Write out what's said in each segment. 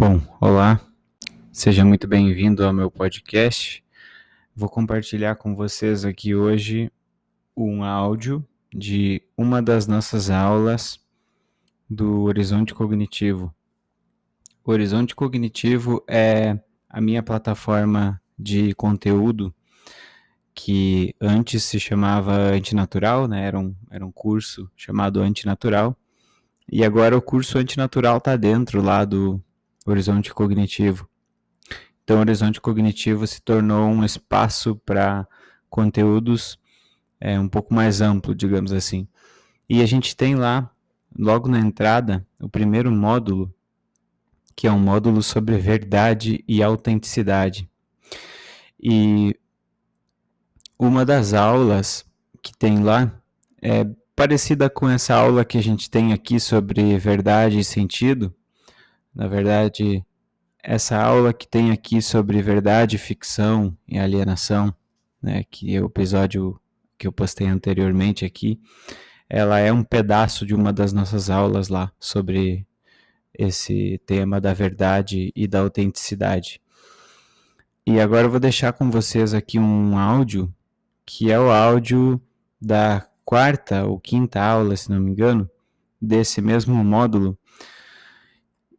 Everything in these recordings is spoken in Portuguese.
Bom, olá, seja muito bem-vindo ao meu podcast. Vou compartilhar com vocês aqui hoje um áudio de uma das nossas aulas do Horizonte Cognitivo. O Horizonte Cognitivo é a minha plataforma de conteúdo que antes se chamava Antinatural, né? Era um, era um curso chamado Antinatural. E agora o curso Antinatural está dentro lá do horizonte cognitivo. Então, o horizonte cognitivo se tornou um espaço para conteúdos é, um pouco mais amplo, digamos assim. E a gente tem lá, logo na entrada, o primeiro módulo, que é um módulo sobre verdade e autenticidade. E uma das aulas que tem lá é parecida com essa aula que a gente tem aqui sobre verdade e sentido, na verdade, essa aula que tem aqui sobre verdade, ficção e alienação, né, que é o episódio que eu postei anteriormente aqui, ela é um pedaço de uma das nossas aulas lá sobre esse tema da verdade e da autenticidade. E agora eu vou deixar com vocês aqui um áudio, que é o áudio da quarta ou quinta aula, se não me engano, desse mesmo módulo,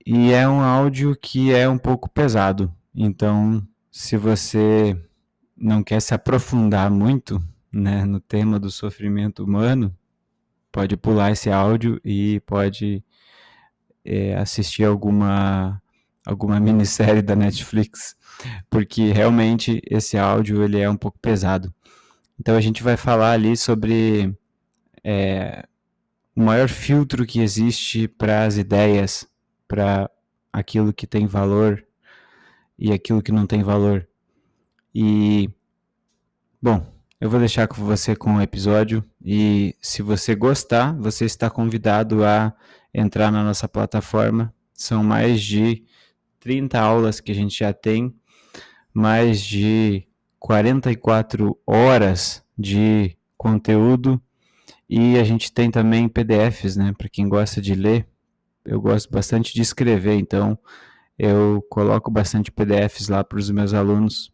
e é um áudio que é um pouco pesado. Então, se você não quer se aprofundar muito né, no tema do sofrimento humano, pode pular esse áudio e pode é, assistir alguma alguma minissérie da Netflix, porque realmente esse áudio ele é um pouco pesado. Então a gente vai falar ali sobre é, o maior filtro que existe para as ideias para aquilo que tem valor e aquilo que não tem valor. E bom, eu vou deixar com você com o episódio e se você gostar, você está convidado a entrar na nossa plataforma. São mais de 30 aulas que a gente já tem, mais de 44 horas de conteúdo e a gente tem também PDFs, né, para quem gosta de ler eu gosto bastante de escrever, então eu coloco bastante PDFs lá para os meus alunos.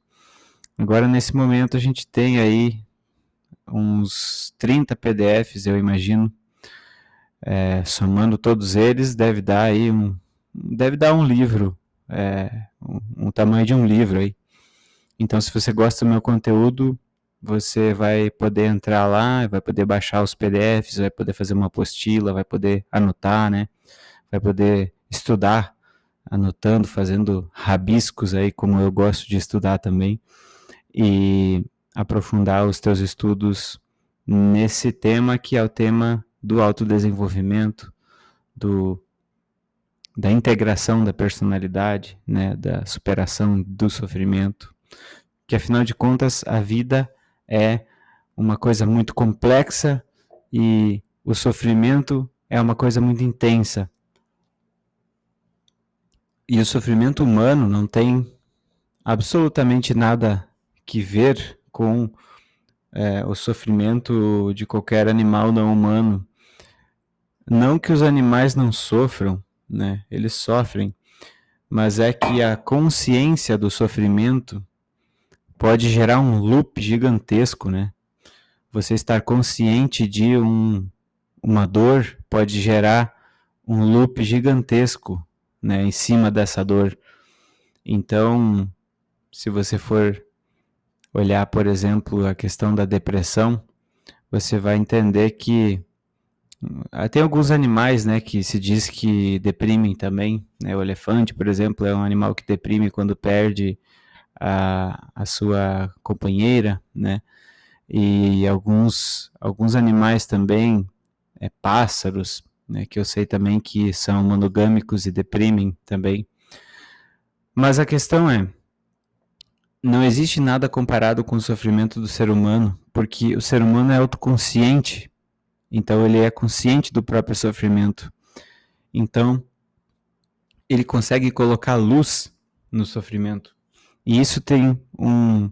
Agora, nesse momento, a gente tem aí uns 30 PDFs, eu imagino. É, somando todos eles, deve dar aí um, deve dar um livro, é, um, um tamanho de um livro aí. Então, se você gosta do meu conteúdo, você vai poder entrar lá, vai poder baixar os PDFs, vai poder fazer uma apostila, vai poder anotar, né? Vai poder estudar, anotando, fazendo rabiscos aí, como eu gosto de estudar também, e aprofundar os teus estudos nesse tema que é o tema do autodesenvolvimento, do da integração da personalidade, né, da superação do sofrimento, que afinal de contas a vida é uma coisa muito complexa e o sofrimento é uma coisa muito intensa. E o sofrimento humano não tem absolutamente nada que ver com é, o sofrimento de qualquer animal não humano. Não que os animais não sofram, né? Eles sofrem, mas é que a consciência do sofrimento pode gerar um loop gigantesco, né? Você estar consciente de um, uma dor pode gerar um loop gigantesco né, em cima dessa dor. Então, se você for olhar, por exemplo, a questão da depressão, você vai entender que ah, tem alguns animais, né, que se diz que deprimem também, né? O elefante, por exemplo, é um animal que deprime quando perde a, a sua companheira, né? E alguns alguns animais também, é, pássaros, né, que eu sei também que são monogâmicos e deprimem também. Mas a questão é, não existe nada comparado com o sofrimento do ser humano, porque o ser humano é autoconsciente, então ele é consciente do próprio sofrimento. Então, ele consegue colocar luz no sofrimento. E isso tem um,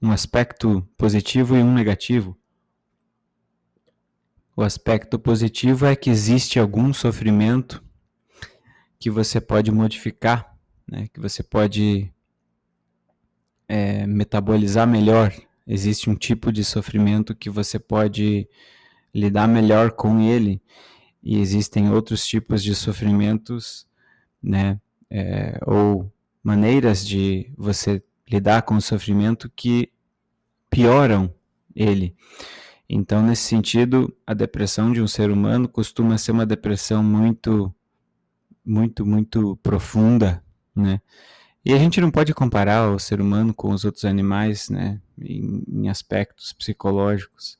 um aspecto positivo e um negativo. O aspecto positivo é que existe algum sofrimento que você pode modificar, né? que você pode é, metabolizar melhor. Existe um tipo de sofrimento que você pode lidar melhor com ele, e existem outros tipos de sofrimentos, né? É, ou maneiras de você lidar com o sofrimento que pioram ele. Então, nesse sentido, a depressão de um ser humano costuma ser uma depressão muito, muito, muito profunda, né? E a gente não pode comparar o ser humano com os outros animais, né? Em, em aspectos psicológicos.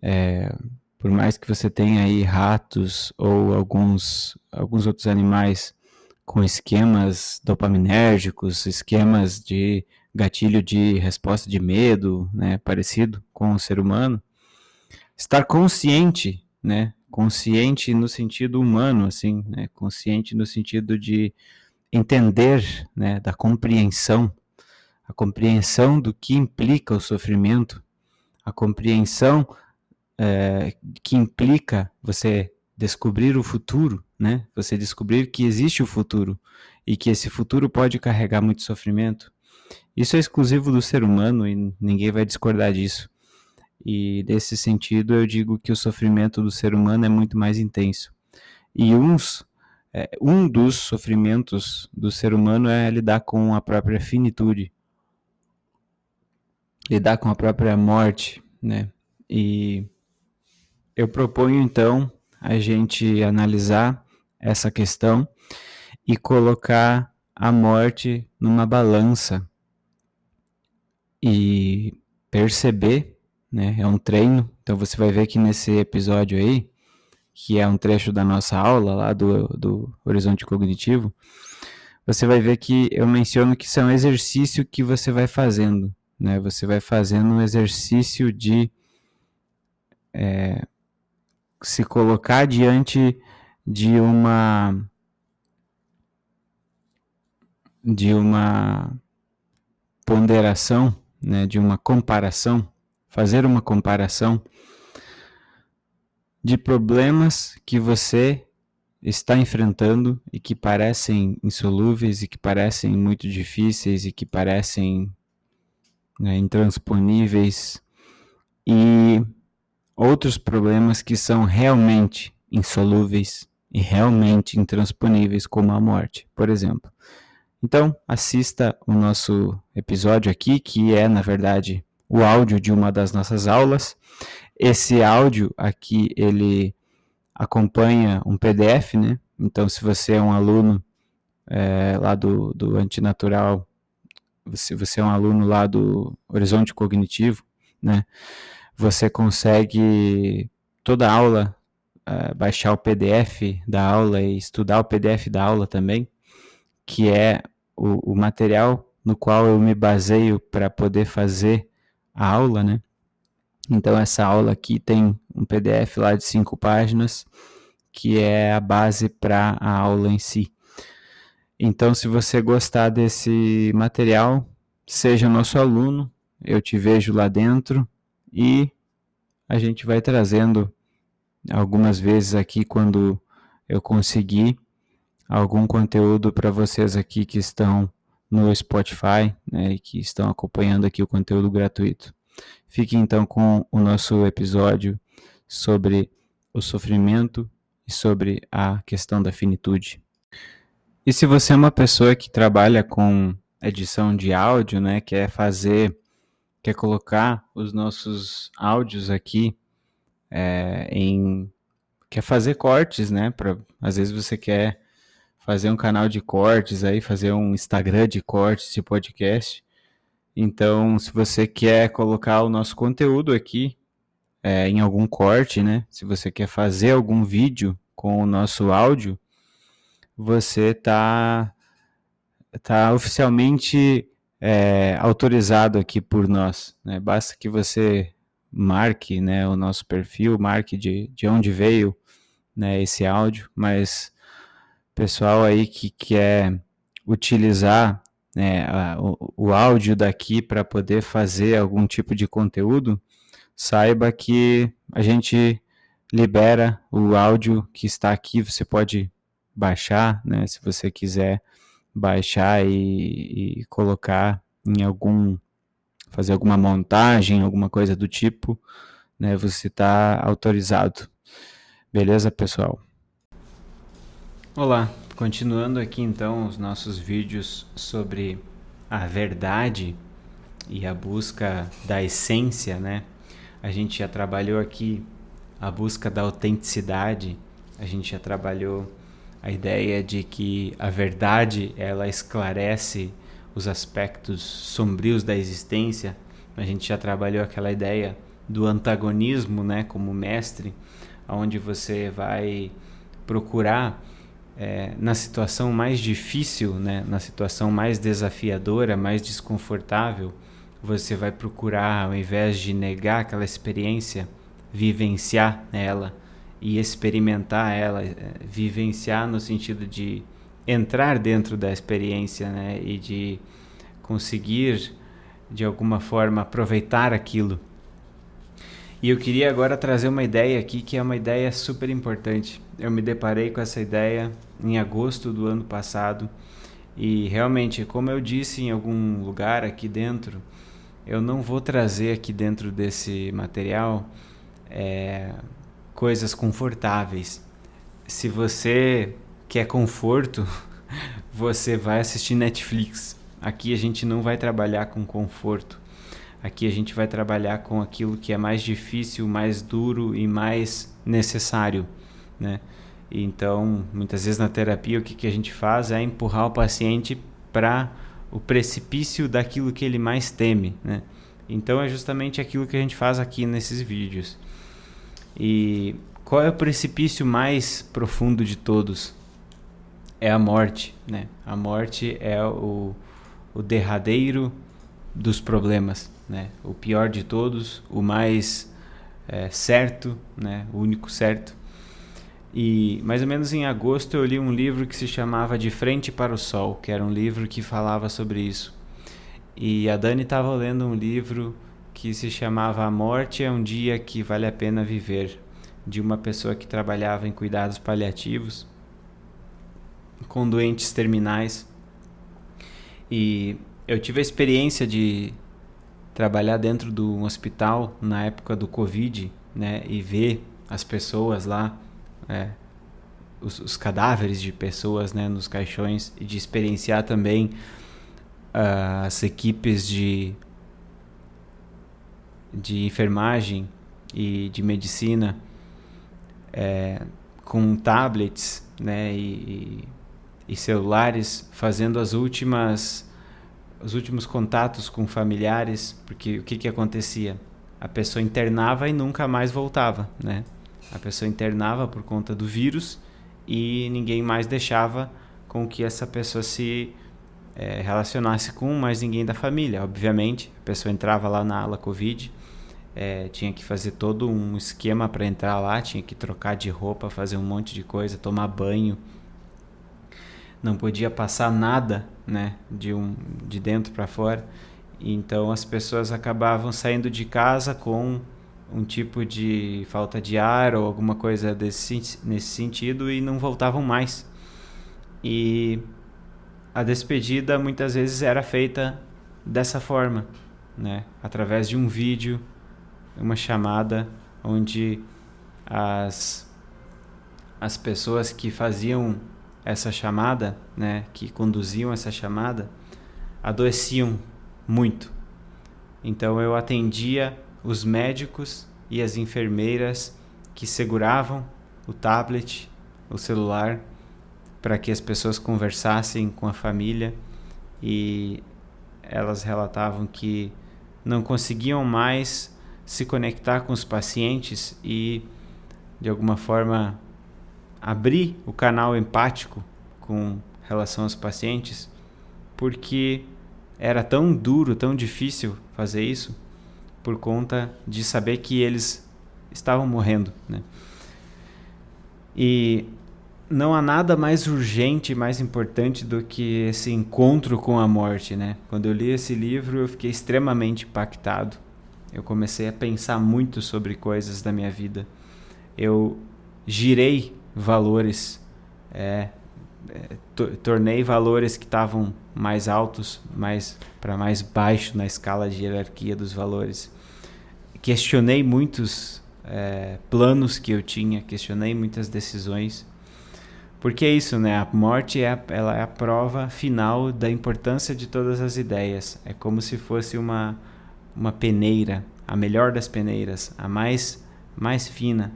É, por mais que você tenha aí ratos ou alguns, alguns outros animais com esquemas dopaminérgicos, esquemas de gatilho de resposta de medo, né, parecido com o ser humano, estar consciente, né, consciente no sentido humano, assim, né, consciente no sentido de entender, né, da compreensão, a compreensão do que implica o sofrimento, a compreensão é, que implica você descobrir o futuro, né, você descobrir que existe o futuro e que esse futuro pode carregar muito sofrimento, isso é exclusivo do ser humano e ninguém vai discordar disso. E nesse sentido, eu digo que o sofrimento do ser humano é muito mais intenso. E uns, é, um dos sofrimentos do ser humano é lidar com a própria finitude, lidar com a própria morte, né? E eu proponho então a gente analisar essa questão e colocar a morte numa balança e perceber, né? É um treino. Então você vai ver que nesse episódio aí, que é um trecho da nossa aula lá do, do Horizonte Cognitivo, você vai ver que eu menciono que isso é um exercício que você vai fazendo, né? Você vai fazendo um exercício de é, se colocar diante de uma de uma ponderação né, de uma comparação, fazer uma comparação de problemas que você está enfrentando e que parecem insolúveis e que parecem muito difíceis e que parecem né, intransponíveis e outros problemas que são realmente insolúveis e realmente intransponíveis, como a morte, por exemplo. Então, assista o nosso episódio aqui, que é, na verdade, o áudio de uma das nossas aulas. Esse áudio aqui, ele acompanha um PDF, né? Então, se você é um aluno é, lá do, do Antinatural, se você é um aluno lá do Horizonte Cognitivo, né? Você consegue toda aula é, baixar o PDF da aula e estudar o PDF da aula também, que é o, o material no qual eu me baseio para poder fazer a aula, né? Então essa aula aqui tem um PDF lá de cinco páginas que é a base para a aula em si. Então, se você gostar desse material, seja nosso aluno, eu te vejo lá dentro e a gente vai trazendo algumas vezes aqui quando eu conseguir algum conteúdo para vocês aqui que estão no Spotify né, e que estão acompanhando aqui o conteúdo gratuito. Fique então com o nosso episódio sobre o sofrimento e sobre a questão da finitude. E se você é uma pessoa que trabalha com edição de áudio, né, quer fazer, quer colocar os nossos áudios aqui é, em, quer fazer cortes, né, para às vezes você quer fazer um canal de cortes aí, fazer um Instagram de cortes de podcast. Então, se você quer colocar o nosso conteúdo aqui é, em algum corte, né? Se você quer fazer algum vídeo com o nosso áudio, você tá tá oficialmente é, autorizado aqui por nós. Né? Basta que você marque né, o nosso perfil, marque de, de onde veio né, esse áudio, mas pessoal aí que quer utilizar né, a, o, o áudio daqui para poder fazer algum tipo de conteúdo, saiba que a gente libera o áudio que está aqui. Você pode baixar, né? Se você quiser baixar e, e colocar em algum fazer alguma montagem, alguma coisa do tipo, né? Você está autorizado. Beleza, pessoal? Olá, continuando aqui então os nossos vídeos sobre a verdade e a busca da essência, né? A gente já trabalhou aqui a busca da autenticidade, a gente já trabalhou a ideia de que a verdade ela esclarece os aspectos sombrios da existência. A gente já trabalhou aquela ideia do antagonismo, né, como mestre, onde você vai procurar é, na situação mais difícil, né, na situação mais desafiadora, mais desconfortável, você vai procurar, ao invés de negar aquela experiência, vivenciar ela e experimentar ela, é, vivenciar no sentido de entrar dentro da experiência né, e de conseguir de alguma forma aproveitar aquilo. E eu queria agora trazer uma ideia aqui que é uma ideia super importante. Eu me deparei com essa ideia em agosto do ano passado e realmente, como eu disse em algum lugar aqui dentro, eu não vou trazer aqui dentro desse material é, coisas confortáveis. Se você quer conforto, você vai assistir Netflix. Aqui a gente não vai trabalhar com conforto. Aqui a gente vai trabalhar com aquilo que é mais difícil, mais duro e mais necessário, né? Então, muitas vezes na terapia o que, que a gente faz é empurrar o paciente para o precipício daquilo que ele mais teme, né? Então é justamente aquilo que a gente faz aqui nesses vídeos. E qual é o precipício mais profundo de todos? É a morte, né? A morte é o, o derradeiro dos problemas, né? O pior de todos, o mais é, certo, né? O único certo. E mais ou menos em agosto eu li um livro que se chamava De Frente para o Sol, que era um livro que falava sobre isso. E a Dani estava lendo um livro que se chamava A Morte é um Dia que Vale a Pena Viver, de uma pessoa que trabalhava em cuidados paliativos com doentes terminais. E eu tive a experiência de trabalhar dentro de um hospital na época do Covid, né, e ver as pessoas lá, é, os, os, cadáveres de pessoas, né, nos caixões e de experienciar também uh, as equipes de de enfermagem e de medicina é, com tablets né, e, e, celulares fazendo as últimas os últimos contatos com familiares porque o que que acontecia a pessoa internava e nunca mais voltava né a pessoa internava por conta do vírus e ninguém mais deixava com que essa pessoa se é, relacionasse com mais ninguém da família obviamente a pessoa entrava lá na ala covid é, tinha que fazer todo um esquema para entrar lá, tinha que trocar de roupa, fazer um monte de coisa, tomar banho. Não podia passar nada, né, de um de dentro para fora. Então as pessoas acabavam saindo de casa com um tipo de falta de ar ou alguma coisa desse, nesse sentido e não voltavam mais. E a despedida muitas vezes era feita dessa forma, né? Através de um vídeo uma chamada onde as, as pessoas que faziam essa chamada, né, que conduziam essa chamada, adoeciam muito. Então eu atendia os médicos e as enfermeiras que seguravam o tablet, o celular, para que as pessoas conversassem com a família e elas relatavam que não conseguiam mais se conectar com os pacientes e, de alguma forma, abrir o canal empático com relação aos pacientes, porque era tão duro, tão difícil fazer isso por conta de saber que eles estavam morrendo, né? E não há nada mais urgente, mais importante do que esse encontro com a morte, né? Quando eu li esse livro, eu fiquei extremamente impactado eu comecei a pensar muito sobre coisas da minha vida. Eu girei valores é, é, tornei valores que estavam mais altos, mais para mais baixo na escala de hierarquia dos valores. Questionei muitos é, planos que eu tinha, questionei muitas decisões. Porque é isso, né? A morte é a, ela é a prova final da importância de todas as ideias. É como se fosse uma, uma peneira, a melhor das peneiras, a mais, mais fina.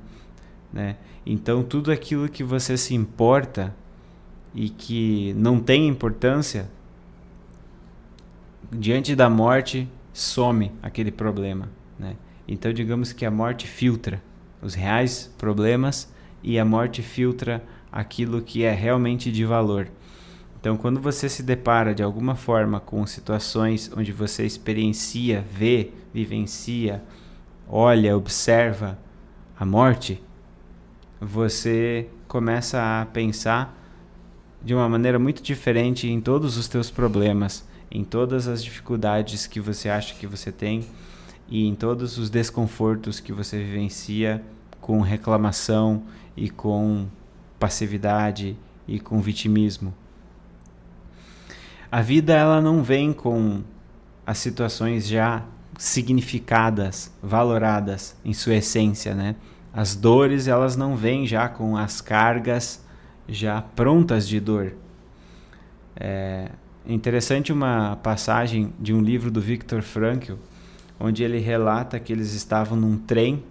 Né? Então, tudo aquilo que você se importa e que não tem importância, diante da morte, some aquele problema. Né? Então, digamos que a morte filtra os reais problemas e a morte filtra aquilo que é realmente de valor. Então, quando você se depara de alguma forma com situações onde você experiencia, vê, vivencia, olha, observa a morte, você começa a pensar de uma maneira muito diferente em todos os teus problemas, em todas as dificuldades que você acha que você tem e em todos os desconfortos que você vivencia com reclamação e com passividade e com vitimismo. A vida ela não vem com as situações já significadas, valoradas em sua essência, né? As dores elas não vêm já com as cargas já prontas de dor. É interessante uma passagem de um livro do Viktor Frankl, onde ele relata que eles estavam num trem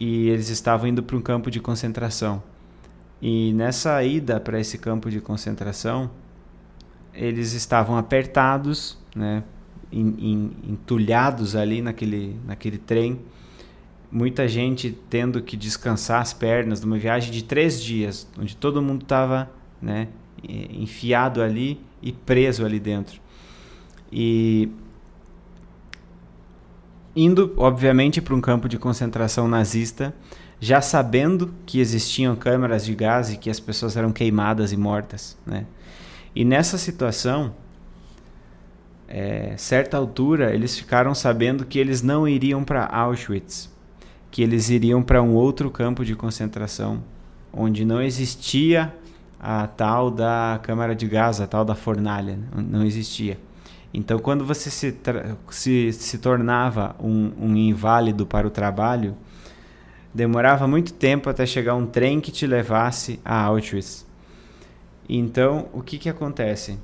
e eles estavam indo para um campo de concentração. E nessa ida para esse campo de concentração, eles estavam apertados, né, entulhados ali naquele, naquele trem. Muita gente tendo que descansar as pernas numa viagem de três dias, onde todo mundo estava né, enfiado ali e preso ali dentro. E indo, obviamente, para um campo de concentração nazista, já sabendo que existiam câmeras de gás e que as pessoas eram queimadas e mortas, né? E nessa situação, é, certa altura, eles ficaram sabendo que eles não iriam para Auschwitz, que eles iriam para um outro campo de concentração, onde não existia a tal da câmara de gás, a tal da fornalha, não existia. Então, quando você se, se, se tornava um, um inválido para o trabalho, demorava muito tempo até chegar um trem que te levasse a Auschwitz. Então, o que, que acontece?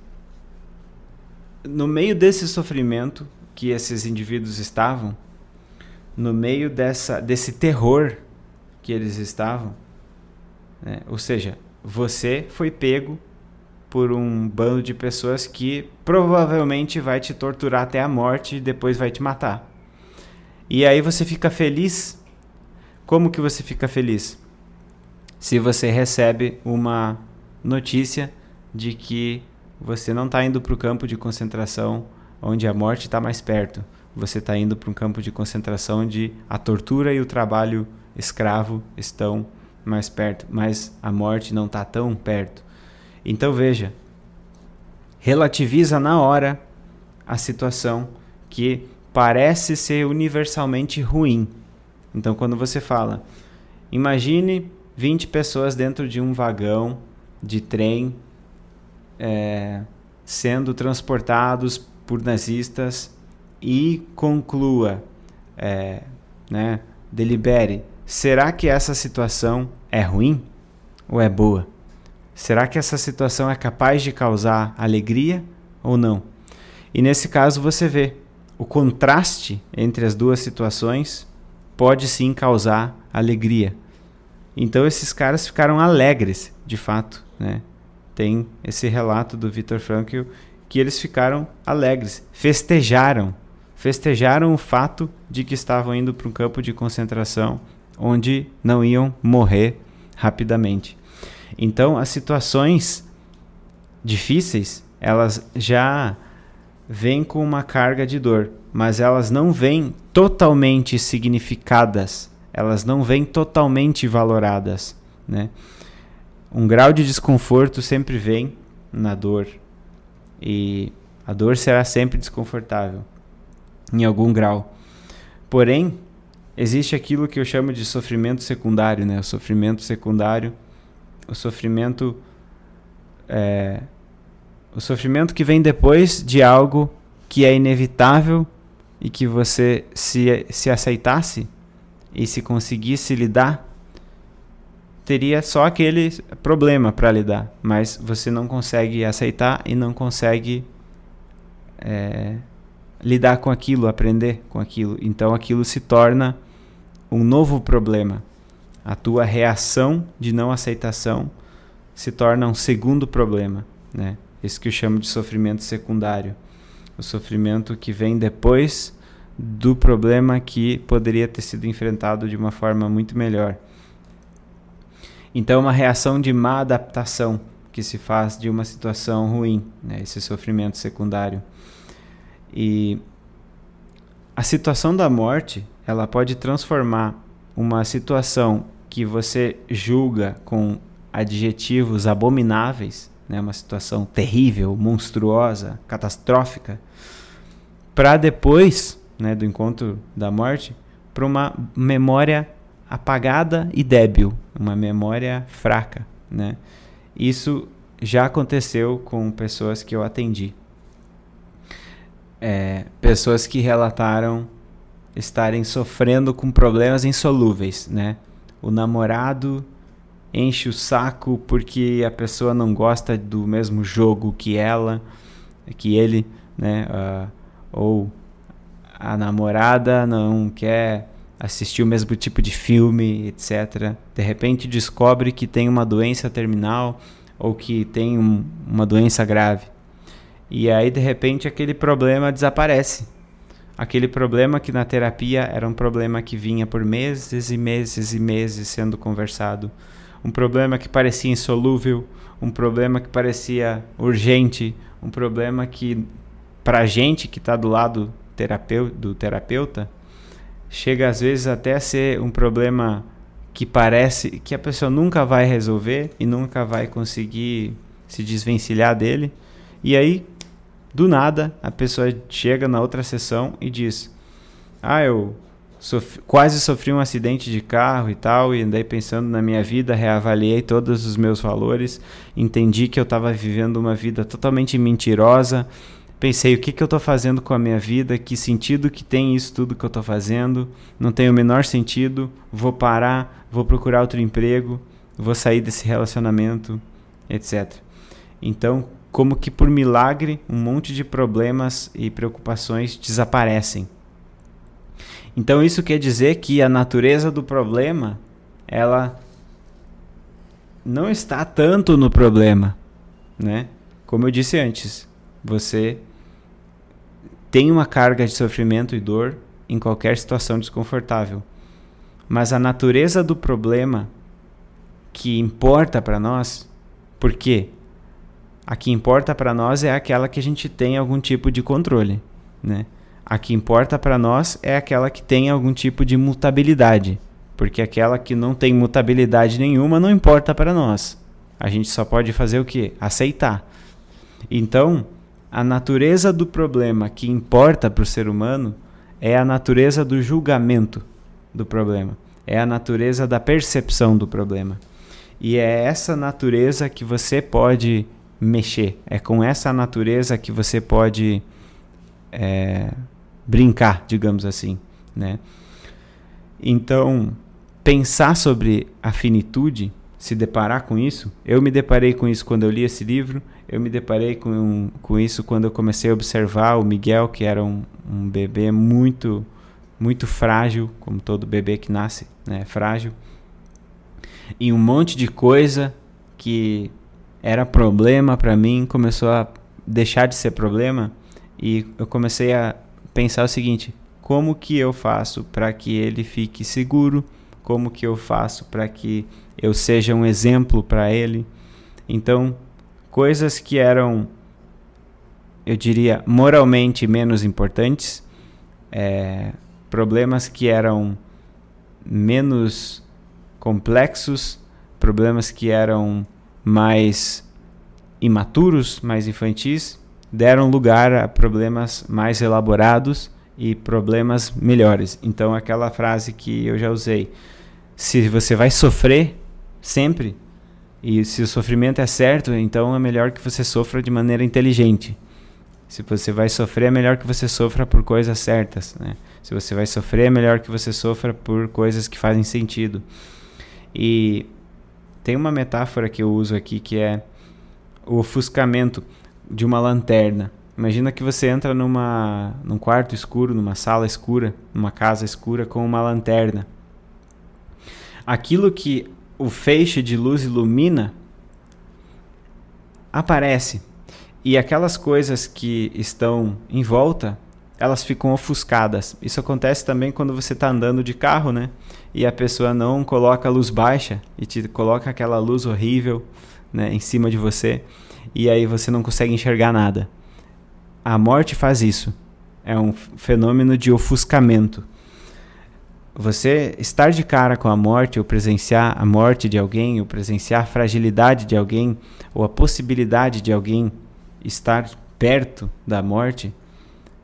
No meio desse sofrimento que esses indivíduos estavam, no meio dessa, desse terror que eles estavam, né? ou seja, você foi pego por um bando de pessoas que provavelmente vai te torturar até a morte e depois vai te matar. E aí você fica feliz como que você fica feliz? Se você recebe uma notícia de que você não está indo para o campo de concentração onde a morte está mais perto. Você está indo para um campo de concentração onde a tortura e o trabalho escravo estão mais perto, mas a morte não está tão perto. Então veja, relativiza na hora a situação que parece ser universalmente ruim então, quando você fala, imagine 20 pessoas dentro de um vagão de trem é, sendo transportados por nazistas e conclua, é, né, delibere, será que essa situação é ruim ou é boa? Será que essa situação é capaz de causar alegria ou não? E nesse caso você vê o contraste entre as duas situações pode sim causar alegria. Então esses caras ficaram alegres, de fato, né? Tem esse relato do Viktor Frankl que eles ficaram alegres, festejaram, festejaram o fato de que estavam indo para um campo de concentração onde não iam morrer rapidamente. Então as situações difíceis, elas já vêm com uma carga de dor mas elas não vêm totalmente significadas, elas não vêm totalmente valoradas, né? Um grau de desconforto sempre vem na dor e a dor será sempre desconfortável em algum grau. Porém, existe aquilo que eu chamo de sofrimento secundário, né? O sofrimento secundário, o sofrimento é, o sofrimento que vem depois de algo que é inevitável e que você se, se aceitasse e se conseguisse lidar, teria só aquele problema para lidar, mas você não consegue aceitar e não consegue é, lidar com aquilo, aprender com aquilo. Então aquilo se torna um novo problema. A tua reação de não aceitação se torna um segundo problema, né? Esse que eu chamo de sofrimento secundário. O sofrimento que vem depois do problema que poderia ter sido enfrentado de uma forma muito melhor. Então, é uma reação de má adaptação que se faz de uma situação ruim, né? esse sofrimento secundário. E a situação da morte, ela pode transformar uma situação que você julga com adjetivos abomináveis, né, uma situação terrível, monstruosa, catastrófica, para depois, né, do encontro da morte, para uma memória apagada e débil, uma memória fraca, né? Isso já aconteceu com pessoas que eu atendi. É, pessoas que relataram estarem sofrendo com problemas insolúveis, né? O namorado enche o saco porque a pessoa não gosta do mesmo jogo que ela, que ele, né? Uh, ou a namorada não quer assistir o mesmo tipo de filme, etc. De repente descobre que tem uma doença terminal ou que tem um, uma doença grave. E aí de repente aquele problema desaparece aquele problema que na terapia era um problema que vinha por meses e meses e meses sendo conversado, um problema que parecia insolúvel, um problema que parecia urgente, um problema que para a gente que está do lado terapeu do terapeuta chega às vezes até a ser um problema que parece que a pessoa nunca vai resolver e nunca vai conseguir se desvencilhar dele. E aí do nada, a pessoa chega na outra sessão e diz: Ah, eu quase sofri um acidente de carro e tal, e andei pensando na minha vida, reavaliei todos os meus valores, entendi que eu estava vivendo uma vida totalmente mentirosa. Pensei, o que, que eu estou fazendo com a minha vida? Que sentido que tem isso tudo que eu estou fazendo? Não tem o menor sentido. Vou parar, vou procurar outro emprego, vou sair desse relacionamento, etc. Então, como que por milagre um monte de problemas e preocupações desaparecem. Então isso quer dizer que a natureza do problema, ela não está tanto no problema, né? Como eu disse antes, você tem uma carga de sofrimento e dor em qualquer situação desconfortável. Mas a natureza do problema que importa para nós, por quê? A que importa para nós é aquela que a gente tem algum tipo de controle, né? A que importa para nós é aquela que tem algum tipo de mutabilidade, porque aquela que não tem mutabilidade nenhuma não importa para nós. A gente só pode fazer o que? Aceitar. Então, a natureza do problema que importa para o ser humano é a natureza do julgamento do problema, é a natureza da percepção do problema. E é essa natureza que você pode mexer. É com essa natureza que você pode é, brincar, digamos assim, né? Então, pensar sobre a finitude, se deparar com isso, eu me deparei com isso quando eu li esse livro, eu me deparei com, com isso quando eu comecei a observar o Miguel, que era um, um bebê muito, muito frágil, como todo bebê que nasce, né, frágil, e um monte de coisa que era problema para mim, começou a deixar de ser problema e eu comecei a pensar o seguinte: como que eu faço para que ele fique seguro? Como que eu faço para que eu seja um exemplo para ele? Então, coisas que eram, eu diria, moralmente menos importantes, é, problemas que eram menos complexos, problemas que eram mais imaturos, mais infantis, deram lugar a problemas mais elaborados e problemas melhores. Então, aquela frase que eu já usei: se você vai sofrer sempre, E se o sofrimento é certo, então é melhor que você sofra de maneira inteligente. Se você vai sofrer, é melhor que você sofra por coisas certas. Né? Se você vai sofrer, é melhor que você sofra por coisas que fazem sentido. E tem uma metáfora que eu uso aqui que é o ofuscamento de uma lanterna. Imagina que você entra numa, num quarto escuro, numa sala escura, numa casa escura com uma lanterna. Aquilo que o feixe de luz ilumina aparece. E aquelas coisas que estão em volta, elas ficam ofuscadas. Isso acontece também quando você está andando de carro, né? E a pessoa não coloca a luz baixa e te coloca aquela luz horrível né, em cima de você. E aí você não consegue enxergar nada. A morte faz isso. É um fenômeno de ofuscamento. Você estar de cara com a morte, ou presenciar a morte de alguém, ou presenciar a fragilidade de alguém, ou a possibilidade de alguém estar perto da morte,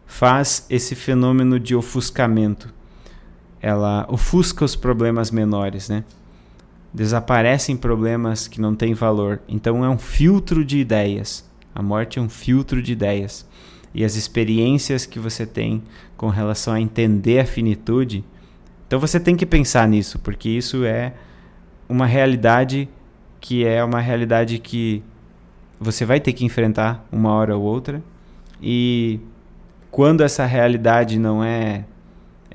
faz esse fenômeno de ofuscamento. Ela ofusca os problemas menores, né? Desaparecem problemas que não têm valor. Então é um filtro de ideias. A morte é um filtro de ideias e as experiências que você tem com relação a entender a finitude. Então você tem que pensar nisso, porque isso é uma realidade que é uma realidade que você vai ter que enfrentar uma hora ou outra. E quando essa realidade não é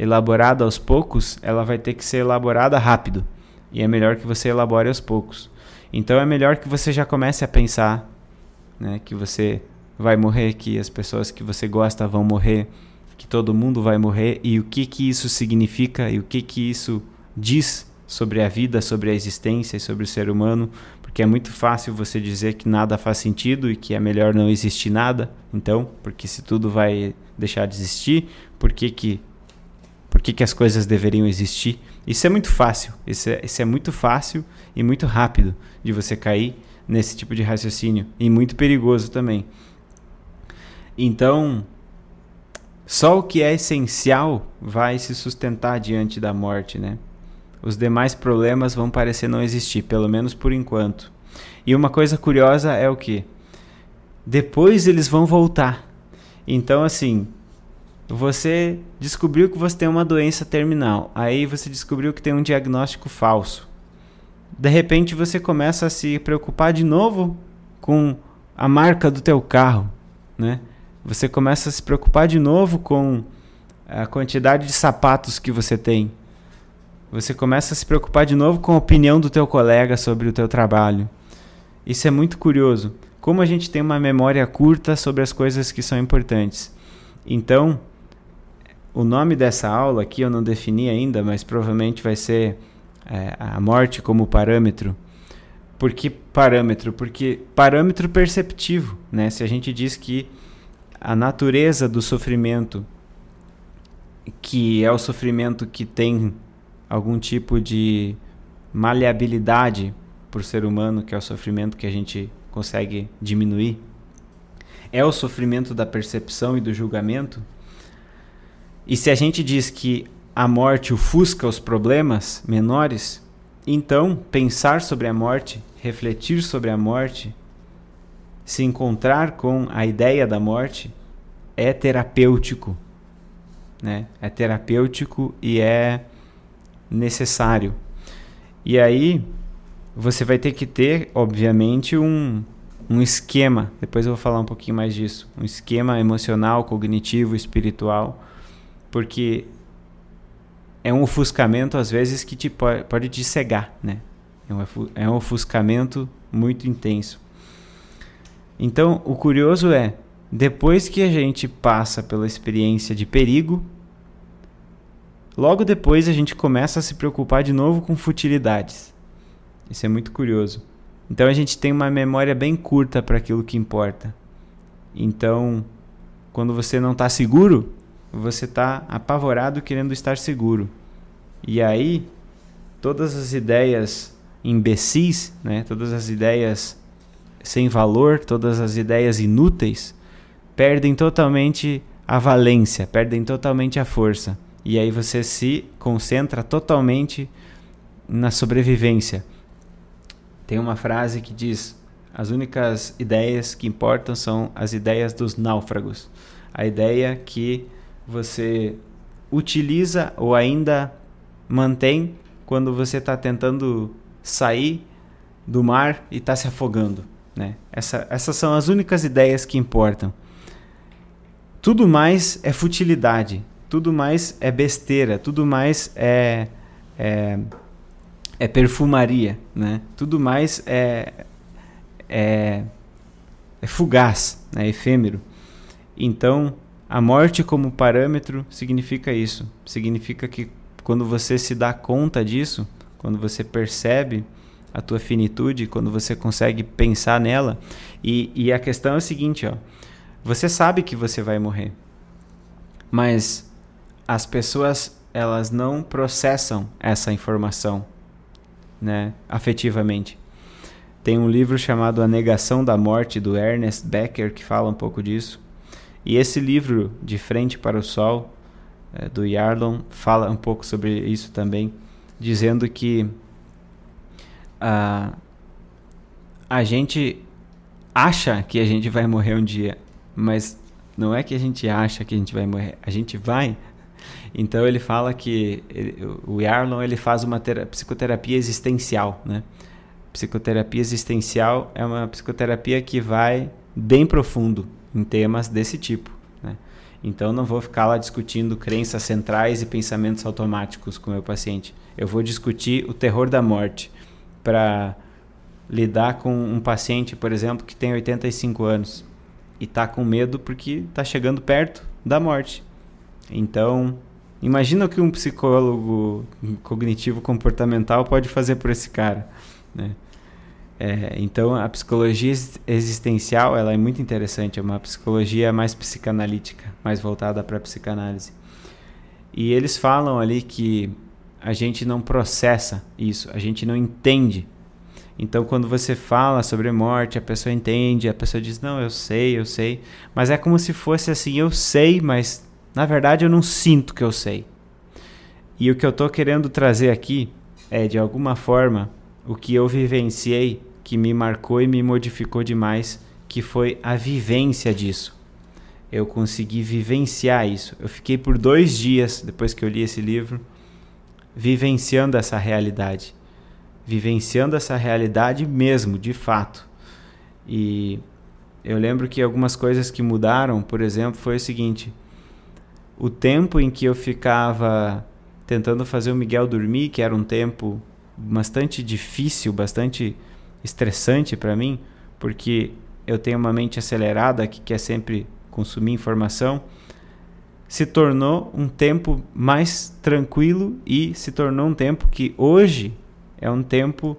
elaborada aos poucos, ela vai ter que ser elaborada rápido. E é melhor que você elabore aos poucos. Então é melhor que você já comece a pensar né, que você vai morrer, que as pessoas que você gosta vão morrer, que todo mundo vai morrer e o que que isso significa e o que que isso diz sobre a vida, sobre a existência e sobre o ser humano, porque é muito fácil você dizer que nada faz sentido e que é melhor não existir nada. Então, porque se tudo vai deixar de existir, por que que por que, que as coisas deveriam existir? Isso é muito fácil. Isso é, isso é muito fácil e muito rápido de você cair nesse tipo de raciocínio e muito perigoso também. Então, só o que é essencial vai se sustentar diante da morte, né? Os demais problemas vão parecer não existir, pelo menos por enquanto. E uma coisa curiosa é o que? Depois eles vão voltar. Então, assim, você descobriu que você tem uma doença terminal. Aí você descobriu que tem um diagnóstico falso. De repente você começa a se preocupar de novo com a marca do teu carro, né? Você começa a se preocupar de novo com a quantidade de sapatos que você tem. Você começa a se preocupar de novo com a opinião do teu colega sobre o teu trabalho. Isso é muito curioso. Como a gente tem uma memória curta sobre as coisas que são importantes. Então, o nome dessa aula aqui eu não defini ainda, mas provavelmente vai ser é, a morte como parâmetro. Por que parâmetro? Porque parâmetro perceptivo, né? Se a gente diz que a natureza do sofrimento, que é o sofrimento que tem algum tipo de maleabilidade por ser humano, que é o sofrimento que a gente consegue diminuir, é o sofrimento da percepção e do julgamento. E se a gente diz que a morte ofusca os problemas menores, então pensar sobre a morte, refletir sobre a morte, se encontrar com a ideia da morte é terapêutico, né? É terapêutico e é necessário. E aí você vai ter que ter, obviamente, um, um esquema. Depois eu vou falar um pouquinho mais disso. Um esquema emocional, cognitivo, espiritual, porque é um ofuscamento às vezes que te pode, pode te cegar, né? É um ofuscamento muito intenso. Então, o curioso é, depois que a gente passa pela experiência de perigo, logo depois a gente começa a se preocupar de novo com futilidades. Isso é muito curioso. Então a gente tem uma memória bem curta para aquilo que importa. Então, quando você não está seguro, você está apavorado querendo estar seguro. E aí, todas as ideias imbecis, né, todas as ideias sem valor, todas as ideias inúteis, perdem totalmente a valência, perdem totalmente a força. E aí você se concentra totalmente na sobrevivência. tem uma frase que diz: as únicas ideias que importam são as ideias dos náufragos. A ideia que você utiliza ou ainda mantém quando você está tentando sair do mar e está se afogando. Né? Essa, essas são as únicas ideias que importam. Tudo mais é futilidade, tudo mais é besteira, tudo mais é, é, é perfumaria, né? tudo mais é, é, é fugaz, é efêmero. Então, a morte como parâmetro significa isso. Significa que quando você se dá conta disso, quando você percebe a tua finitude, quando você consegue pensar nela, e, e a questão é o seguinte, ó, você sabe que você vai morrer, mas as pessoas elas não processam essa informação, né, afetivamente. Tem um livro chamado A Negação da Morte do Ernest Becker que fala um pouco disso. E esse livro, De Frente para o Sol, é, do Yarlon, fala um pouco sobre isso também, dizendo que a, a gente acha que a gente vai morrer um dia, mas não é que a gente acha que a gente vai morrer, a gente vai. Então ele fala que ele, o Yarlon ele faz uma psicoterapia existencial, né? Psicoterapia existencial é uma psicoterapia que vai bem profundo em temas desse tipo. Né? Então, não vou ficar lá discutindo crenças centrais e pensamentos automáticos com o meu paciente. Eu vou discutir o terror da morte para lidar com um paciente, por exemplo, que tem 85 anos e está com medo porque está chegando perto da morte. Então, imagina o que um psicólogo cognitivo comportamental pode fazer por esse cara, né? É, então a psicologia existencial ela é muito interessante, é uma psicologia mais psicanalítica, mais voltada para a psicanálise. E eles falam ali que a gente não processa isso, a gente não entende. Então quando você fala sobre morte, a pessoa entende, a pessoa diz: "Não, eu sei, eu sei", mas é como se fosse assim: "Eu sei, mas na verdade eu não sinto que eu sei". E o que eu estou querendo trazer aqui é de alguma forma o que eu vivenciei que me marcou e me modificou demais, que foi a vivência disso. Eu consegui vivenciar isso. Eu fiquei por dois dias, depois que eu li esse livro, vivenciando essa realidade. Vivenciando essa realidade mesmo, de fato. E eu lembro que algumas coisas que mudaram, por exemplo, foi o seguinte: o tempo em que eu ficava tentando fazer o Miguel dormir, que era um tempo bastante difícil, bastante estressante para mim, porque eu tenho uma mente acelerada que quer sempre consumir informação, se tornou um tempo mais tranquilo e se tornou um tempo que hoje é um tempo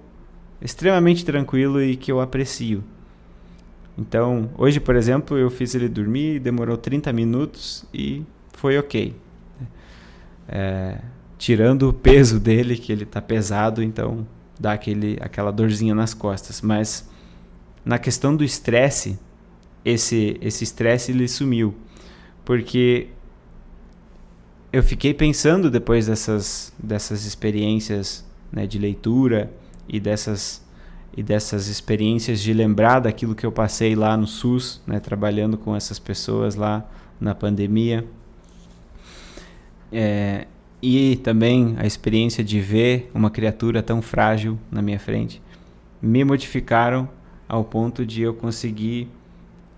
extremamente tranquilo e que eu aprecio. Então, hoje, por exemplo, eu fiz ele dormir, demorou 30 minutos e foi ok. É, tirando o peso dele, que ele está pesado, então dá aquele, aquela dorzinha nas costas. Mas na questão do estresse, esse esse estresse ele sumiu, porque eu fiquei pensando depois dessas dessas experiências né, de leitura e dessas e dessas experiências de lembrar daquilo que eu passei lá no SUS, né, trabalhando com essas pessoas lá na pandemia. É, e também a experiência de ver uma criatura tão frágil na minha frente me modificaram ao ponto de eu conseguir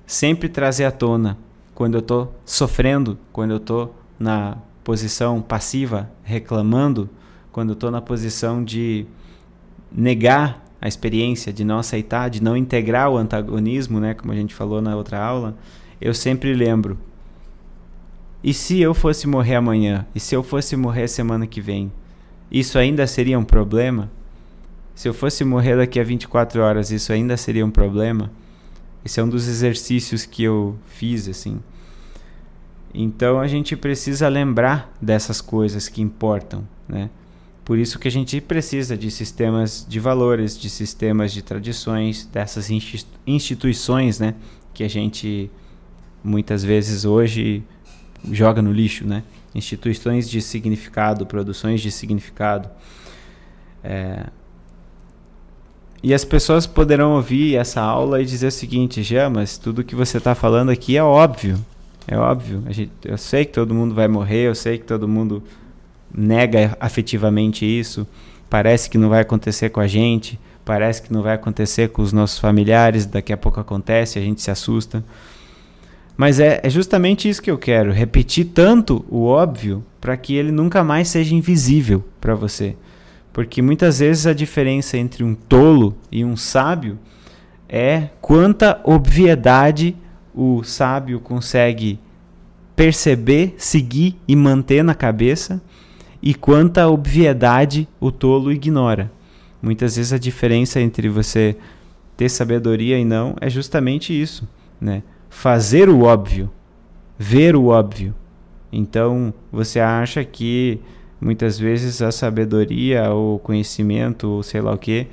sempre trazer à tona quando eu estou sofrendo, quando eu estou na posição passiva, reclamando, quando eu estou na posição de negar a experiência, de não aceitar, de não integrar o antagonismo, né, como a gente falou na outra aula, eu sempre lembro e se eu fosse morrer amanhã? E se eu fosse morrer semana que vem? Isso ainda seria um problema? Se eu fosse morrer daqui a 24 horas, isso ainda seria um problema? Esse é um dos exercícios que eu fiz, assim. Então a gente precisa lembrar dessas coisas que importam, né? Por isso que a gente precisa de sistemas de valores, de sistemas de tradições, dessas instituições, né? Que a gente muitas vezes hoje joga no lixo, né? Instituições de significado, produções de significado. É... e as pessoas poderão ouvir essa aula e dizer o seguinte, já, mas tudo que você está falando aqui é óbvio. É óbvio. Gente, eu sei que todo mundo vai morrer, eu sei que todo mundo nega afetivamente isso. Parece que não vai acontecer com a gente, parece que não vai acontecer com os nossos familiares, daqui a pouco acontece, a gente se assusta. Mas é, é justamente isso que eu quero, repetir tanto o óbvio para que ele nunca mais seja invisível para você. Porque muitas vezes a diferença entre um tolo e um sábio é quanta obviedade o sábio consegue perceber, seguir e manter na cabeça e quanta obviedade o tolo ignora. Muitas vezes a diferença entre você ter sabedoria e não é justamente isso, né? Fazer o óbvio, ver o óbvio. Então, você acha que muitas vezes a sabedoria ou conhecimento, ou sei lá o que,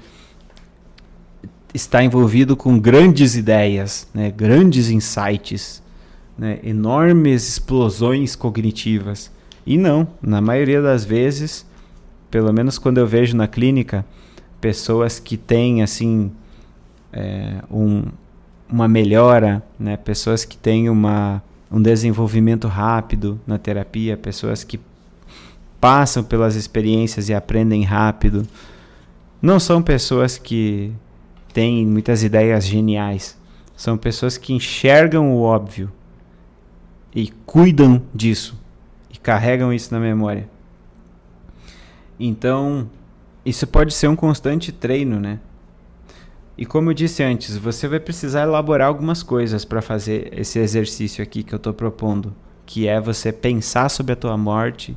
está envolvido com grandes ideias, né? grandes insights, né? enormes explosões cognitivas. E não, na maioria das vezes, pelo menos quando eu vejo na clínica, pessoas que têm assim é, um, uma melhora, né? pessoas que têm uma, um desenvolvimento rápido na terapia, pessoas que passam pelas experiências e aprendem rápido. Não são pessoas que têm muitas ideias geniais. São pessoas que enxergam o óbvio e cuidam disso e carregam isso na memória. Então, isso pode ser um constante treino, né? E como eu disse antes, você vai precisar elaborar algumas coisas para fazer esse exercício aqui que eu estou propondo, que é você pensar sobre a tua morte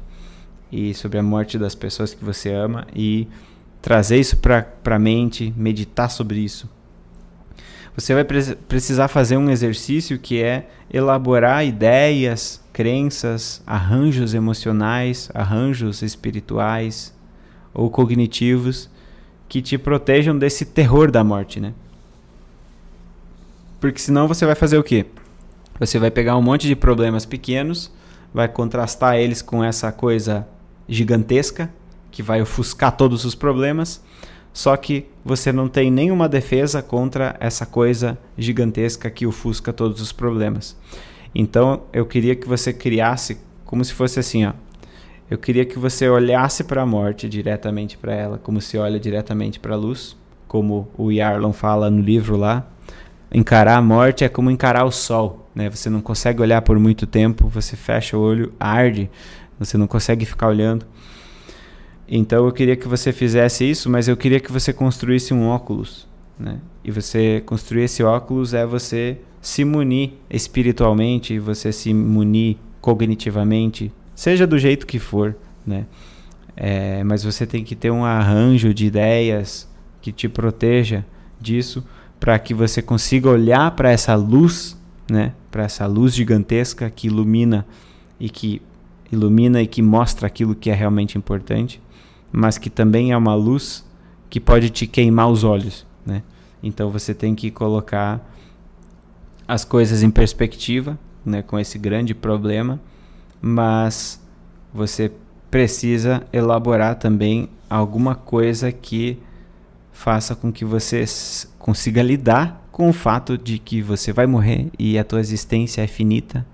e sobre a morte das pessoas que você ama e trazer isso para a mente, meditar sobre isso. Você vai pre precisar fazer um exercício que é elaborar ideias, crenças, arranjos emocionais, arranjos espirituais ou cognitivos que te protejam desse terror da morte, né? Porque senão você vai fazer o quê? Você vai pegar um monte de problemas pequenos, vai contrastar eles com essa coisa gigantesca que vai ofuscar todos os problemas, só que você não tem nenhuma defesa contra essa coisa gigantesca que ofusca todos os problemas. Então eu queria que você criasse como se fosse assim, ó. Eu queria que você olhasse para a morte diretamente para ela, como se olha diretamente para a luz, como o Yarlon fala no livro lá. Encarar a morte é como encarar o sol, né? Você não consegue olhar por muito tempo, você fecha o olho, arde, você não consegue ficar olhando. Então eu queria que você fizesse isso, mas eu queria que você construísse um óculos, né? E você construir esse óculos é você se munir espiritualmente, você se munir cognitivamente, seja do jeito que for, né? É, mas você tem que ter um arranjo de ideias que te proteja disso, para que você consiga olhar para essa luz, né? Para essa luz gigantesca que ilumina e que ilumina e que mostra aquilo que é realmente importante, mas que também é uma luz que pode te queimar os olhos, né? Então você tem que colocar as coisas em perspectiva, né, com esse grande problema, mas você precisa elaborar também alguma coisa que faça com que você consiga lidar com o fato de que você vai morrer e a tua existência é finita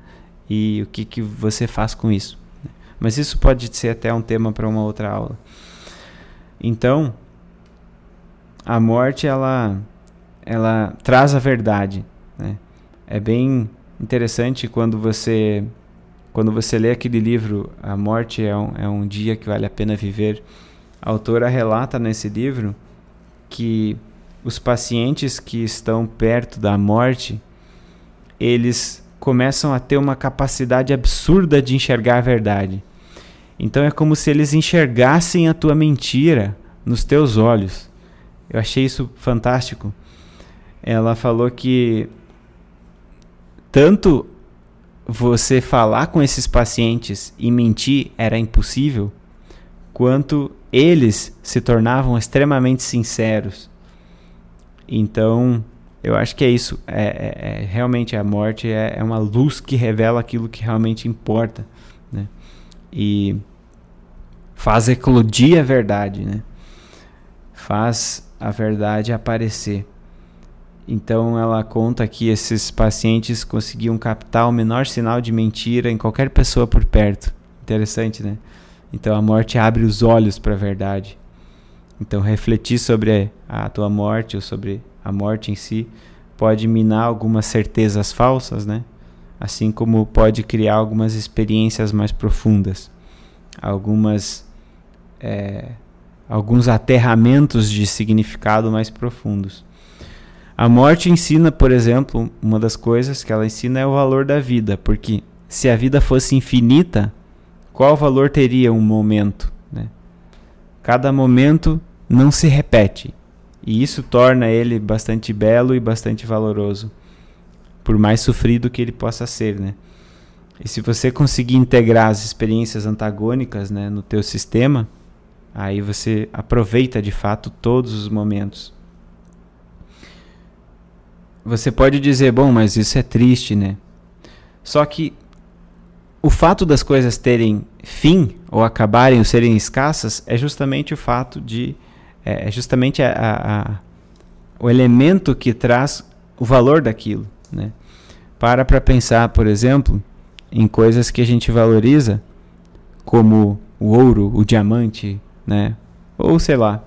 e o que, que você faz com isso. Mas isso pode ser até um tema para uma outra aula. Então, a morte ela, ela traz a verdade. Né? É bem interessante quando você quando você lê aquele livro A Morte é um, é um Dia que Vale a Pena Viver. A autora relata nesse livro que os pacientes que estão perto da morte, eles começam a ter uma capacidade absurda de enxergar a verdade. Então é como se eles enxergassem a tua mentira nos teus olhos. Eu achei isso fantástico. Ela falou que tanto você falar com esses pacientes e mentir era impossível, quanto eles se tornavam extremamente sinceros. Então, eu acho que é isso. É, é, é realmente a morte é, é, uma luz que revela aquilo que realmente importa, né? E faz eclodir a verdade, né? Faz a verdade aparecer. Então ela conta que esses pacientes conseguiam captar o menor sinal de mentira em qualquer pessoa por perto. Interessante, né? Então a morte abre os olhos para a verdade. Então refletir sobre a tua morte ou sobre a morte em si pode minar algumas certezas falsas, né? Assim como pode criar algumas experiências mais profundas, algumas é, alguns aterramentos de significado mais profundos. A morte ensina, por exemplo, uma das coisas que ela ensina é o valor da vida, porque se a vida fosse infinita, qual valor teria um momento? Né? Cada momento não se repete, e isso torna ele bastante belo e bastante valoroso, por mais sofrido que ele possa ser, né? E se você conseguir integrar as experiências antagônicas né, no teu sistema, Aí você aproveita de fato todos os momentos. Você pode dizer, bom, mas isso é triste, né? Só que o fato das coisas terem fim ou acabarem ou serem escassas é justamente o fato de é, é justamente a, a, a, o elemento que traz o valor daquilo, né? Para para pensar, por exemplo, em coisas que a gente valoriza, como o ouro, o diamante, né? Ou sei lá,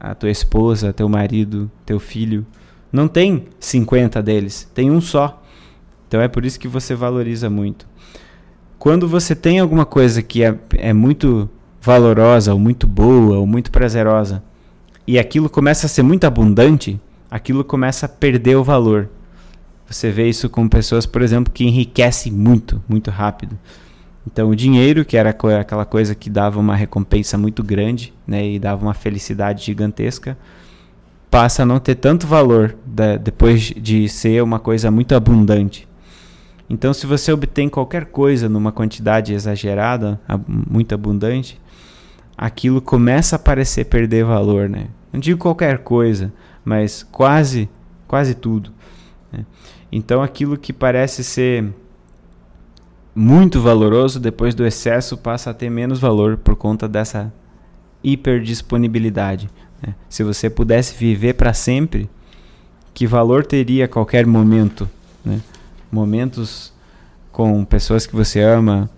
a tua esposa, teu marido, teu filho. Não tem 50 deles, tem um só. Então é por isso que você valoriza muito. Quando você tem alguma coisa que é, é muito valorosa, ou muito boa, ou muito prazerosa, e aquilo começa a ser muito abundante, aquilo começa a perder o valor. Você vê isso com pessoas, por exemplo, que enriquecem muito, muito rápido. Então, o dinheiro, que era aquela coisa que dava uma recompensa muito grande né, e dava uma felicidade gigantesca, passa a não ter tanto valor da, depois de ser uma coisa muito abundante. Então, se você obtém qualquer coisa numa quantidade exagerada, muito abundante, aquilo começa a parecer perder valor, né? Não digo qualquer coisa, mas quase, quase tudo. Né? Então, aquilo que parece ser muito valoroso, depois do excesso passa a ter menos valor por conta dessa hiperdisponibilidade. Né? Se você pudesse viver para sempre, que valor teria qualquer momento? Né? Momentos com pessoas que você ama,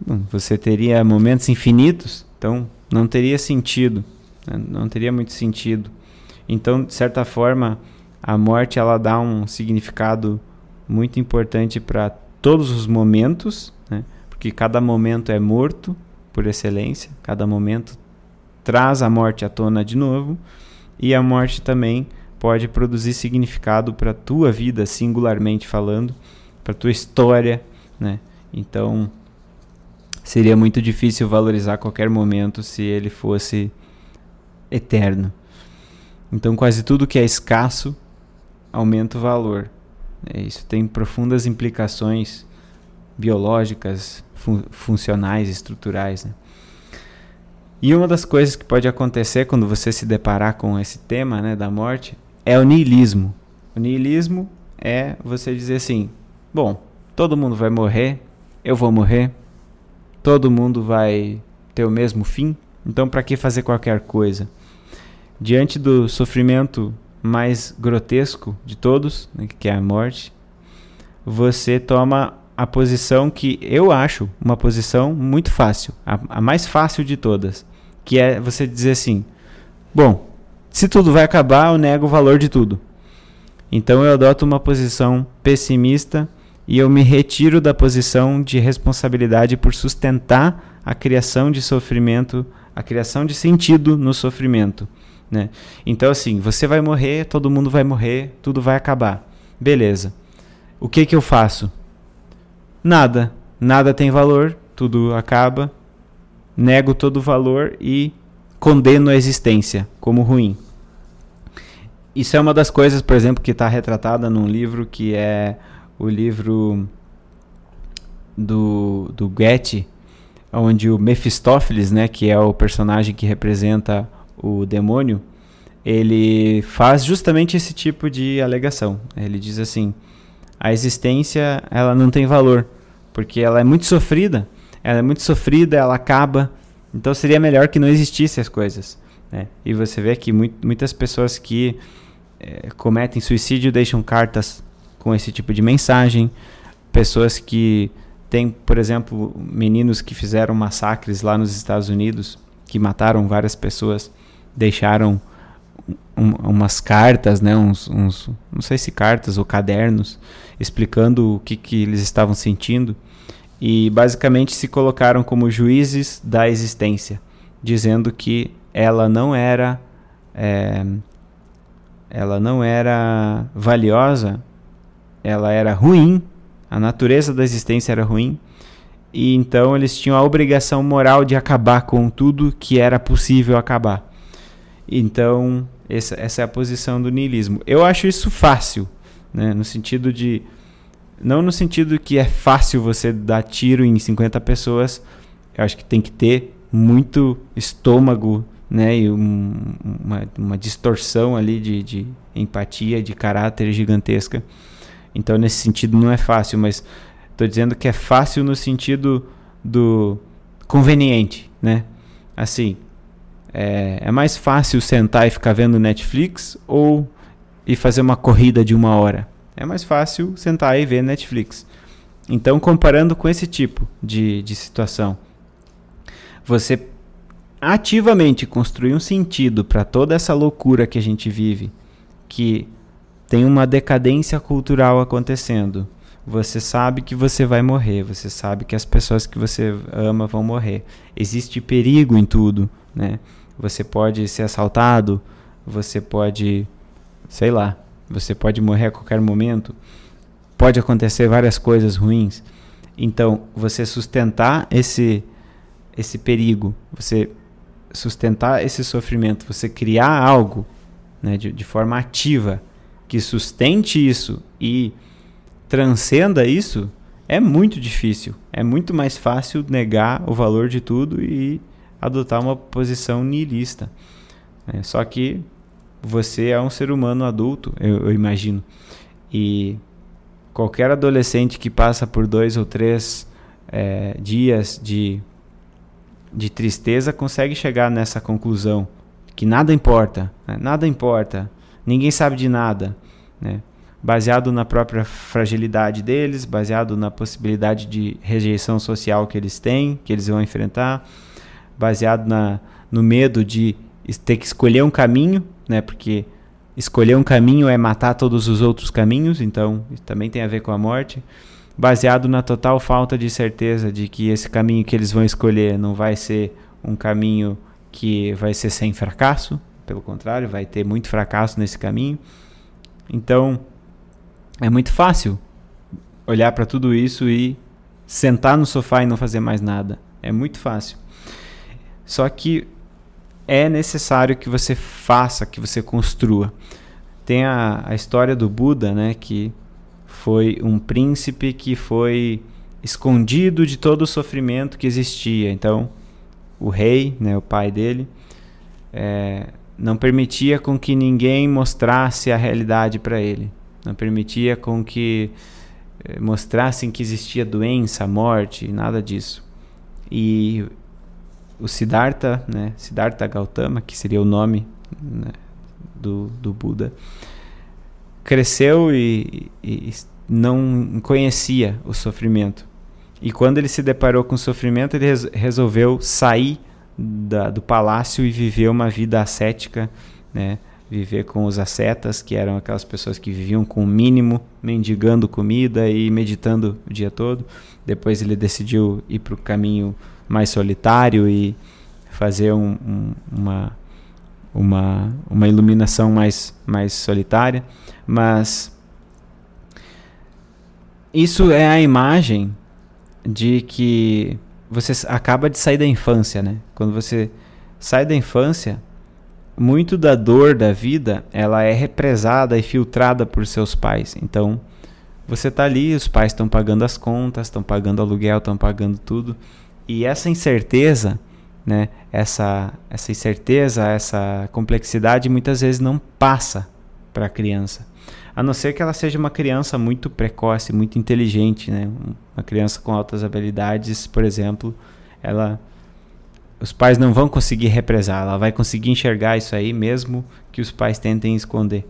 bom, você teria momentos infinitos, então não teria sentido, né? não teria muito sentido. Então, de certa forma, a morte ela dá um significado muito importante para todos os momentos, né? porque cada momento é morto por excelência, cada momento traz a morte à tona de novo, e a morte também pode produzir significado para a tua vida, singularmente falando, para a tua história, né? Então, seria muito difícil valorizar qualquer momento se ele fosse eterno. Então, quase tudo que é escasso aumenta o valor. É, isso tem profundas implicações biológicas, fun funcionais, estruturais. Né? E uma das coisas que pode acontecer quando você se deparar com esse tema né, da morte é o niilismo. O niilismo é você dizer assim: bom, todo mundo vai morrer, eu vou morrer, todo mundo vai ter o mesmo fim, então para que fazer qualquer coisa? Diante do sofrimento mais grotesco de todos, né, que é a morte, você toma a posição que eu acho uma posição muito fácil, a, a mais fácil de todas, que é você dizer assim: bom, se tudo vai acabar, eu nego o valor de tudo. Então eu adoto uma posição pessimista e eu me retiro da posição de responsabilidade por sustentar a criação de sofrimento, a criação de sentido no sofrimento. Né? Então, assim, você vai morrer, todo mundo vai morrer, tudo vai acabar. Beleza. O que, que eu faço? Nada. Nada tem valor, tudo acaba. Nego todo o valor e condeno a existência como ruim. Isso é uma das coisas, por exemplo, que está retratada num livro que é o livro do, do Goethe, onde o Mephistófeles, né, que é o personagem que representa o demônio, ele faz justamente esse tipo de alegação. Ele diz assim: a existência ela não tem valor, porque ela é muito sofrida, ela é muito sofrida, ela acaba, então seria melhor que não existisse as coisas. Né? E você vê que muitas pessoas que é, cometem suicídio deixam cartas com esse tipo de mensagem, pessoas que têm, por exemplo, meninos que fizeram massacres lá nos Estados Unidos, que mataram várias pessoas, deixaram um, umas cartas, né, uns, uns, não sei se cartas ou cadernos, explicando o que, que eles estavam sentindo e basicamente se colocaram como juízes da existência, dizendo que ela não era é, ela não era valiosa, ela era ruim, a natureza da existência era ruim, e então eles tinham a obrigação moral de acabar com tudo que era possível acabar. Então, essa, essa é a posição do niilismo. Eu acho isso fácil, né? no sentido de. Não no sentido que é fácil você dar tiro em 50 pessoas. Eu acho que tem que ter muito estômago né? e um, uma, uma distorção ali de, de empatia, de caráter gigantesca. Então, nesse sentido, não é fácil, mas estou dizendo que é fácil no sentido do conveniente, né? Assim, é, é, mais fácil sentar e ficar vendo Netflix ou e fazer uma corrida de uma hora? É mais fácil sentar e ver Netflix. Então, comparando com esse tipo de, de situação, você ativamente construir um sentido para toda essa loucura que a gente vive, que tem uma decadência cultural acontecendo. Você sabe que você vai morrer, você sabe que as pessoas que você ama vão morrer. Existe perigo em tudo, né? você pode ser assaltado, você pode, sei lá, você pode morrer a qualquer momento, pode acontecer várias coisas ruins. Então, você sustentar esse esse perigo, você sustentar esse sofrimento, você criar algo né, de, de forma ativa que sustente isso e transcenda isso, é muito difícil. É muito mais fácil negar o valor de tudo e adotar uma posição niilista. É, só que você é um ser humano adulto, eu, eu, imagino. E qualquer adolescente que passa por dois ou três é, dias de, de tristeza consegue chegar nessa conclusão que nada importa, né? nada importa, ninguém sabe de nada, né? baseado na própria fragilidade deles, baseado na possibilidade de rejeição social que eles têm, que eles vão enfrentar baseado na, no medo de ter que escolher um caminho, né? Porque escolher um caminho é matar todos os outros caminhos, então também tem a ver com a morte. Baseado na total falta de certeza de que esse caminho que eles vão escolher não vai ser um caminho que vai ser sem fracasso, pelo contrário, vai ter muito fracasso nesse caminho. Então, é muito fácil olhar para tudo isso e sentar no sofá e não fazer mais nada. É muito fácil. Só que é necessário que você faça, que você construa. Tem a, a história do Buda, né, que foi um príncipe que foi escondido de todo o sofrimento que existia. Então, o rei, né, o pai dele, é, não permitia com que ninguém mostrasse a realidade para ele. Não permitia com que é, mostrassem que existia doença, morte, nada disso. E o Siddhartha, né, Siddhartha Gautama, que seria o nome né, do, do Buda, cresceu e, e, não conhecia o sofrimento. E quando ele se deparou com o sofrimento, ele res, resolveu sair da, do palácio e viver uma vida ascética, né, viver com os ascetas, que eram aquelas pessoas que viviam com o mínimo, mendigando comida e meditando o dia todo. Depois ele decidiu ir para o caminho mais solitário e fazer um, um, uma, uma, uma iluminação mais, mais solitária. Mas isso é a imagem de que você acaba de sair da infância, né? Quando você sai da infância, muito da dor da vida ela é represada e filtrada por seus pais. Então, você está ali, os pais estão pagando as contas, estão pagando aluguel, estão pagando tudo. E essa incerteza, né, essa, essa incerteza, essa complexidade muitas vezes não passa para a criança. A não ser que ela seja uma criança muito precoce, muito inteligente, né? Uma criança com altas habilidades, por exemplo, ela os pais não vão conseguir represar, ela vai conseguir enxergar isso aí mesmo que os pais tentem esconder.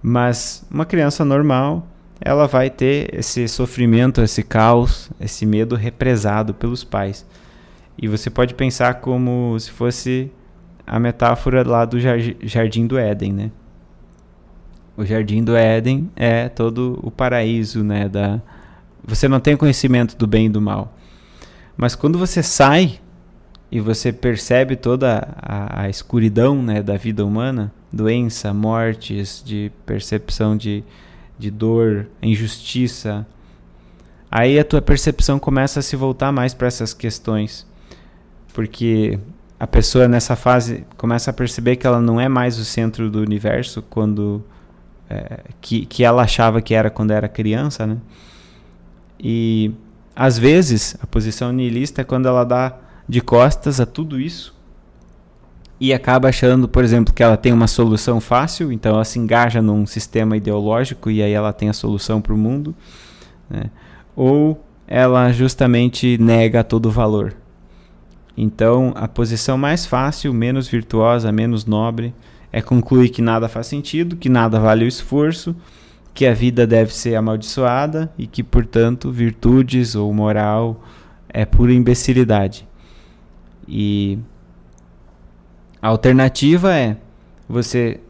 Mas uma criança normal, ela vai ter esse sofrimento, esse caos, esse medo represado pelos pais. E você pode pensar como se fosse a metáfora lá do jardim do Éden, né? O jardim do Éden é todo o paraíso, né? Da... Você não tem conhecimento do bem e do mal. Mas quando você sai e você percebe toda a, a escuridão né, da vida humana, doença, mortes, de percepção de, de dor, injustiça, aí a tua percepção começa a se voltar mais para essas questões. Porque a pessoa nessa fase começa a perceber que ela não é mais o centro do universo quando é, que, que ela achava que era quando era criança, né? E às vezes a posição nihilista é quando ela dá de costas a tudo isso e acaba achando, por exemplo, que ela tem uma solução fácil, então ela se engaja num sistema ideológico e aí ela tem a solução para o mundo, né? ou ela justamente nega todo o valor. Então, a posição mais fácil, menos virtuosa, menos nobre, é concluir que nada faz sentido, que nada vale o esforço, que a vida deve ser amaldiçoada e que, portanto, virtudes ou moral é pura imbecilidade. E a alternativa é você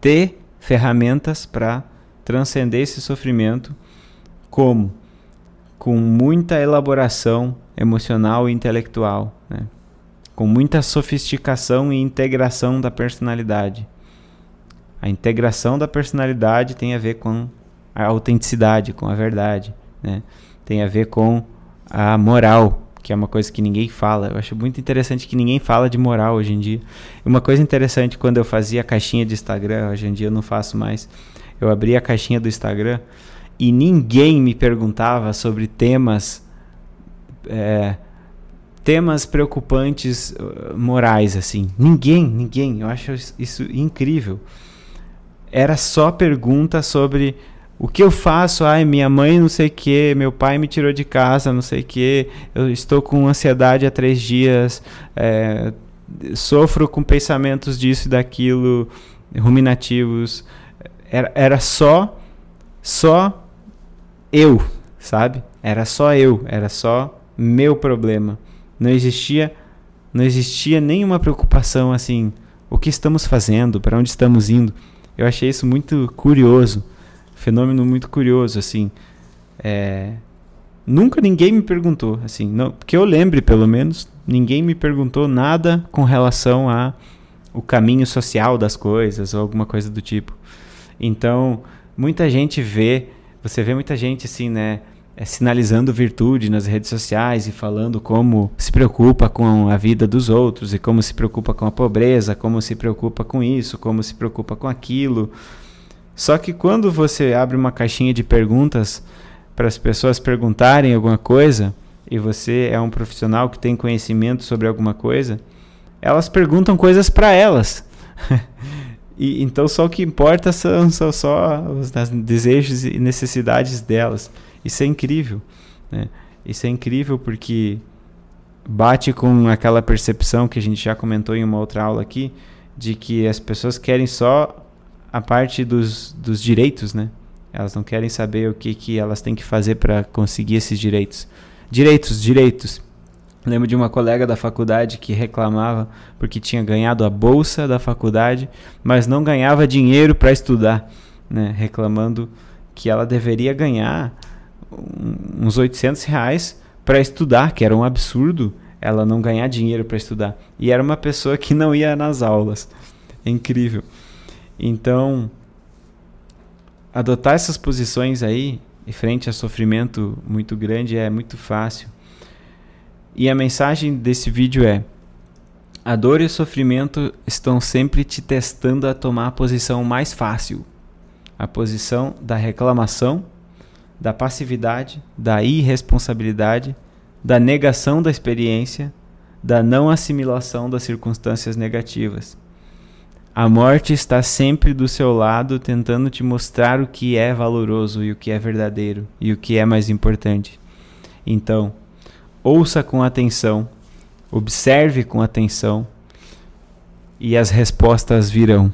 ter ferramentas para transcender esse sofrimento, como com muita elaboração emocional e intelectual, né? com muita sofisticação e integração da personalidade. A integração da personalidade tem a ver com a autenticidade, com a verdade, né? tem a ver com a moral, que é uma coisa que ninguém fala. Eu acho muito interessante que ninguém fala de moral hoje em dia. Uma coisa interessante quando eu fazia a caixinha de Instagram, hoje em dia eu não faço mais. Eu abri a caixinha do Instagram e ninguém me perguntava sobre temas é, temas preocupantes uh, morais assim. Ninguém, ninguém. Eu acho isso incrível. Era só pergunta sobre o que eu faço? Ai, minha mãe não sei o que, meu pai me tirou de casa, não sei o que, eu estou com ansiedade há três dias, é, sofro com pensamentos disso e daquilo, ruminativos. Era, era só, só eu, sabe? Era só eu, era só meu problema. Não existia, não existia nenhuma preocupação assim, o que estamos fazendo, para onde estamos indo. Eu achei isso muito curioso fenômeno muito curioso, assim. É, nunca ninguém me perguntou, assim, não, que eu lembre pelo menos, ninguém me perguntou nada com relação a o caminho social das coisas ou alguma coisa do tipo. Então, muita gente vê, você vê muita gente assim, né, é, sinalizando virtude nas redes sociais e falando como se preocupa com a vida dos outros e como se preocupa com a pobreza, como se preocupa com isso, como se preocupa com aquilo. Só que quando você abre uma caixinha de perguntas para as pessoas perguntarem alguma coisa e você é um profissional que tem conhecimento sobre alguma coisa, elas perguntam coisas para elas. e então só o que importa são, são só os desejos e necessidades delas. Isso é incrível, né? Isso é incrível porque bate com aquela percepção que a gente já comentou em uma outra aula aqui de que as pessoas querem só a parte dos, dos direitos, né? Elas não querem saber o que, que elas têm que fazer para conseguir esses direitos. Direitos, direitos. Lembro de uma colega da faculdade que reclamava porque tinha ganhado a bolsa da faculdade, mas não ganhava dinheiro para estudar, né? reclamando que ela deveria ganhar uns 800 reais para estudar, que era um absurdo ela não ganhar dinheiro para estudar. E era uma pessoa que não ia nas aulas. É incrível. Então, adotar essas posições aí, em frente a sofrimento muito grande, é muito fácil. E a mensagem desse vídeo é: a dor e o sofrimento estão sempre te testando a tomar a posição mais fácil, a posição da reclamação, da passividade, da irresponsabilidade, da negação da experiência, da não assimilação das circunstâncias negativas. A morte está sempre do seu lado, tentando te mostrar o que é valoroso e o que é verdadeiro e o que é mais importante. Então, ouça com atenção, Observe com atenção e as respostas virão.